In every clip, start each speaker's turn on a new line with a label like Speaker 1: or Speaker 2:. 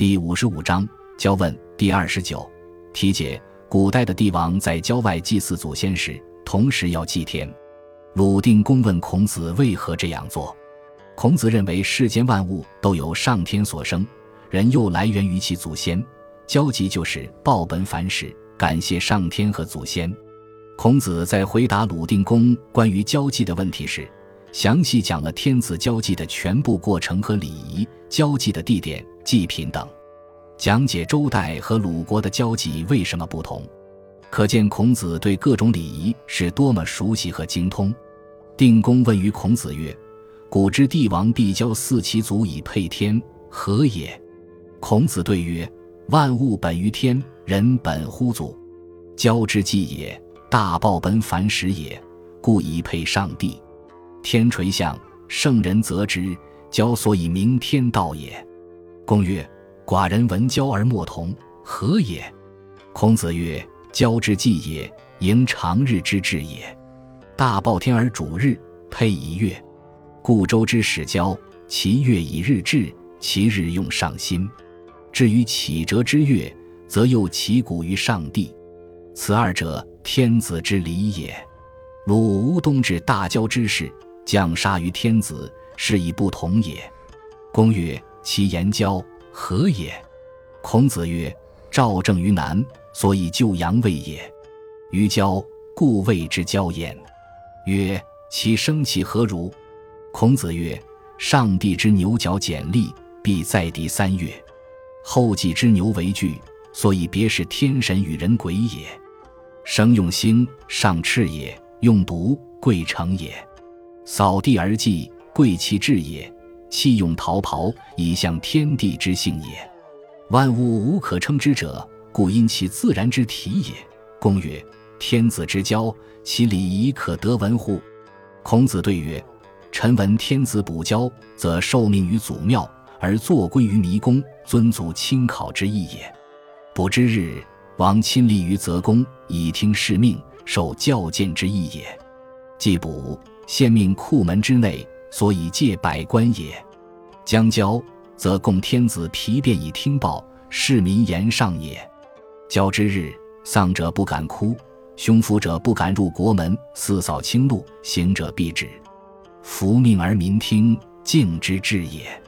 Speaker 1: 第五十五章交问第二十九题解：古代的帝王在郊外祭祀祖先时，同时要祭天。鲁定公问孔子为何这样做。孔子认为世间万物都由上天所生，人又来源于其祖先，交祭就是报本反始，感谢上天和祖先。孔子在回答鲁定公关于交际的问题时，详细讲了天子交际的全部过程和礼仪、交际的地点、祭品等，讲解周代和鲁国的交际为什么不同，可见孔子对各种礼仪是多么熟悉和精通。定公问于孔子曰：“古之帝王必交四其祖以配天，何也？”孔子对曰：“万物本于天，人本乎祖，交之祭也。”大报本繁始也，故以配上帝。天垂象，圣人则之，交所以明天道也。公曰：寡人闻交而莫同，何也？孔子曰：交之祭也，迎长日之至也。大报天而主日，配以月，故周之始交，其月以日至，其日用上心。至于启折之月，则又其谷于上帝。此二者。天子之礼也。鲁无冬至大交之事，将杀于天子，是以不同也。公曰：其言交何也？孔子曰：赵正于南，所以救阳位也。于交，故谓之交焉。曰：其生气何如？孔子曰：上帝之牛角简利，必在地三月。后继之牛为具，所以别是天神与人鬼也。生用心，上赤也；用毒，贵成也。扫地而祭，贵其志也。弃用桃袍，以象天地之性也。万物无可称之者，故因其自然之体也。公曰：天子之交，其礼仪可得闻乎？孔子对曰：臣闻天子补交，则受命于祖庙，而坐归于迷宫，尊祖亲考之意也。卜之日。王亲立于泽公，以听世命，受教谏之意也。既卜，献命库门之内，所以借百官也。将交，则供天子皮便以听报，市民言上也。交之日，丧者不敢哭，凶服者不敢入国门，四扫清路，行者必止。服命而民听，敬之至也。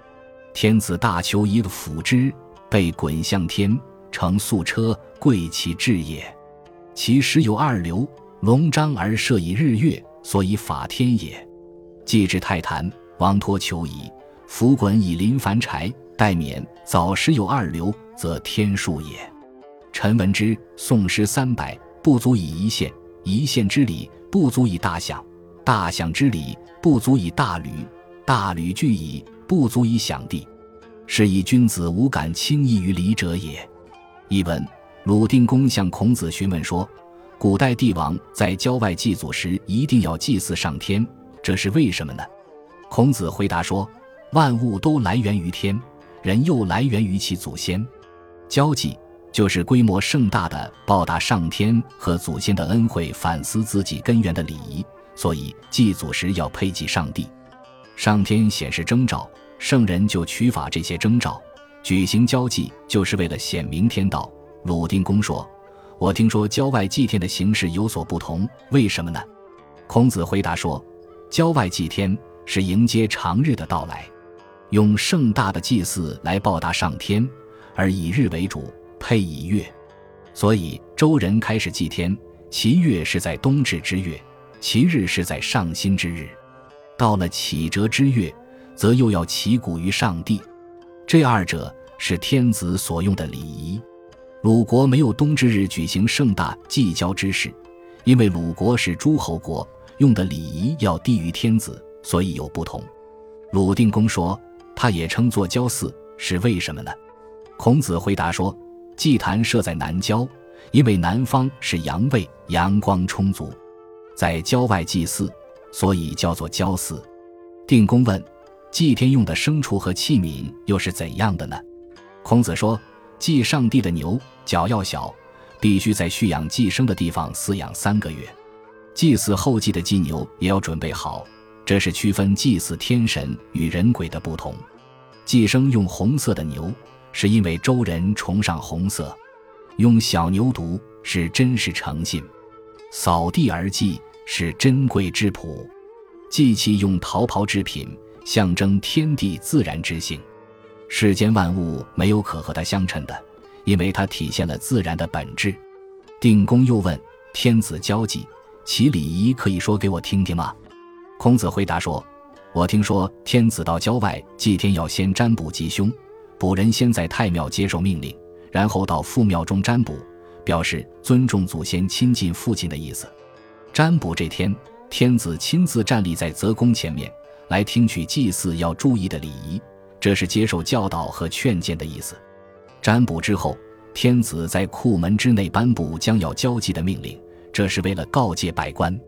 Speaker 1: 天子大求一个辅之，被滚向天。乘素车，贵其志也。其实有二流，龙章而设以日月，所以法天也。既至泰坛，王托求矣。浮滚以临凡柴，待免。早时有二流，则天数也。臣闻之，宋诗三百，不足以一县；一县之礼，不足以大享；大享之礼，不足以大吕；大吕具矣，不足以享地。是以君子无敢轻易于礼者也。译文：鲁定公向孔子询问说：“古代帝王在郊外祭祖时，一定要祭祀上天，这是为什么呢？”孔子回答说：“万物都来源于天，人又来源于其祖先。交际就是规模盛大的报答上天和祖先的恩惠，反思自己根源的礼仪。所以祭祖时要配祭上帝，上天显示征兆，圣人就取法这些征兆。”举行交际就是为了显明天道。鲁定公说：“我听说郊外祭天的形式有所不同，为什么呢？”孔子回答说：“郊外祭天是迎接长日的到来，用盛大的祭祀来报答上天，而以日为主，配以月。所以周人开始祭天，其月是在冬至之月，其日是在上新之日。到了启折之月，则又要祈谷于上帝。”这二者是天子所用的礼仪。鲁国没有冬至日举行盛大祭交之事，因为鲁国是诸侯国，用的礼仪要低于天子，所以有不同。鲁定公说，他也称作交祀，是为什么呢？孔子回答说，祭坛设在南郊，因为南方是阳位，阳光充足，在郊外祭祀，所以叫做交祀。定公问。祭天用的牲畜和器皿又是怎样的呢？孔子说：祭上帝的牛脚要小，必须在蓄养祭牲的地方饲养三个月。祭祀后祭的祭牛也要准备好，这是区分祭祀天神与人鬼的不同。祭牲用红色的牛，是因为周人崇尚红色。用小牛犊是真实诚信，扫地而祭是珍贵之朴，祭器用桃袍制品，象征天地自然之性。世间万物没有可和它相称的，因为它体现了自然的本质。定公又问：“天子交际，其礼仪可以说给我听听吗？”孔子回答说：“我听说天子到郊外祭天要先占卜吉凶，卜人先在太庙接受命令。”然后到父庙中占卜，表示尊重祖先、亲近父亲的意思。占卜这天，天子亲自站立在泽宫前面，来听取祭祀要注意的礼仪，这是接受教导和劝谏的意思。占卜之后，天子在库门之内颁布将要交祭的命令，这是为了告诫百官。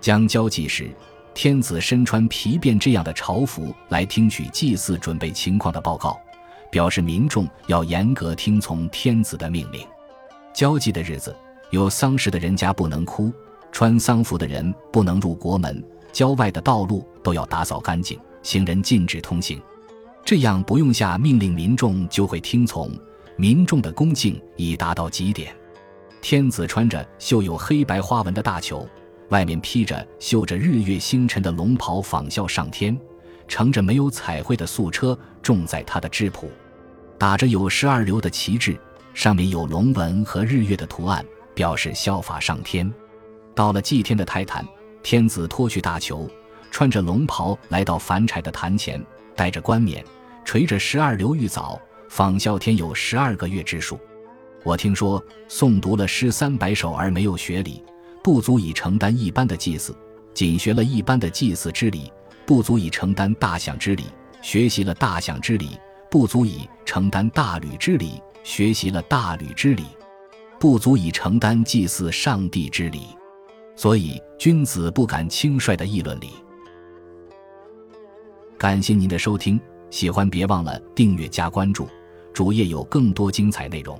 Speaker 1: 将交祭时，天子身穿皮鞭这样的朝服来听取祭祀准备情况的报告。表示民众要严格听从天子的命令。交际的日子，有丧事的人家不能哭，穿丧服的人不能入国门，郊外的道路都要打扫干净，行人禁止通行。这样不用下命令，民众就会听从。民众的恭敬已达到极点。天子穿着绣有黑白花纹的大裘，外面披着绣着日月星辰的龙袍，仿效上天。乘着没有彩绘的素车，种在他的质朴，打着有十二流的旗帜，上面有龙纹和日月的图案，表示效法上天。到了祭天的泰坛，天子脱去大裘，穿着龙袍来到凡柴的坛前，戴着冠冕，垂着十二流玉藻，仿效天有十二个月之数。我听说，诵读了诗三百首而没有学礼，不足以承担一般的祭祀；仅学了一般的祭祀之礼。不足以承担大象之礼，学习了大象之礼；不足以承担大吕之礼，学习了大吕之礼；不足以承担祭祀上帝之礼。所以，君子不敢轻率的议论礼。感谢您的收听，喜欢别忘了订阅加关注，主页有更多精彩内容。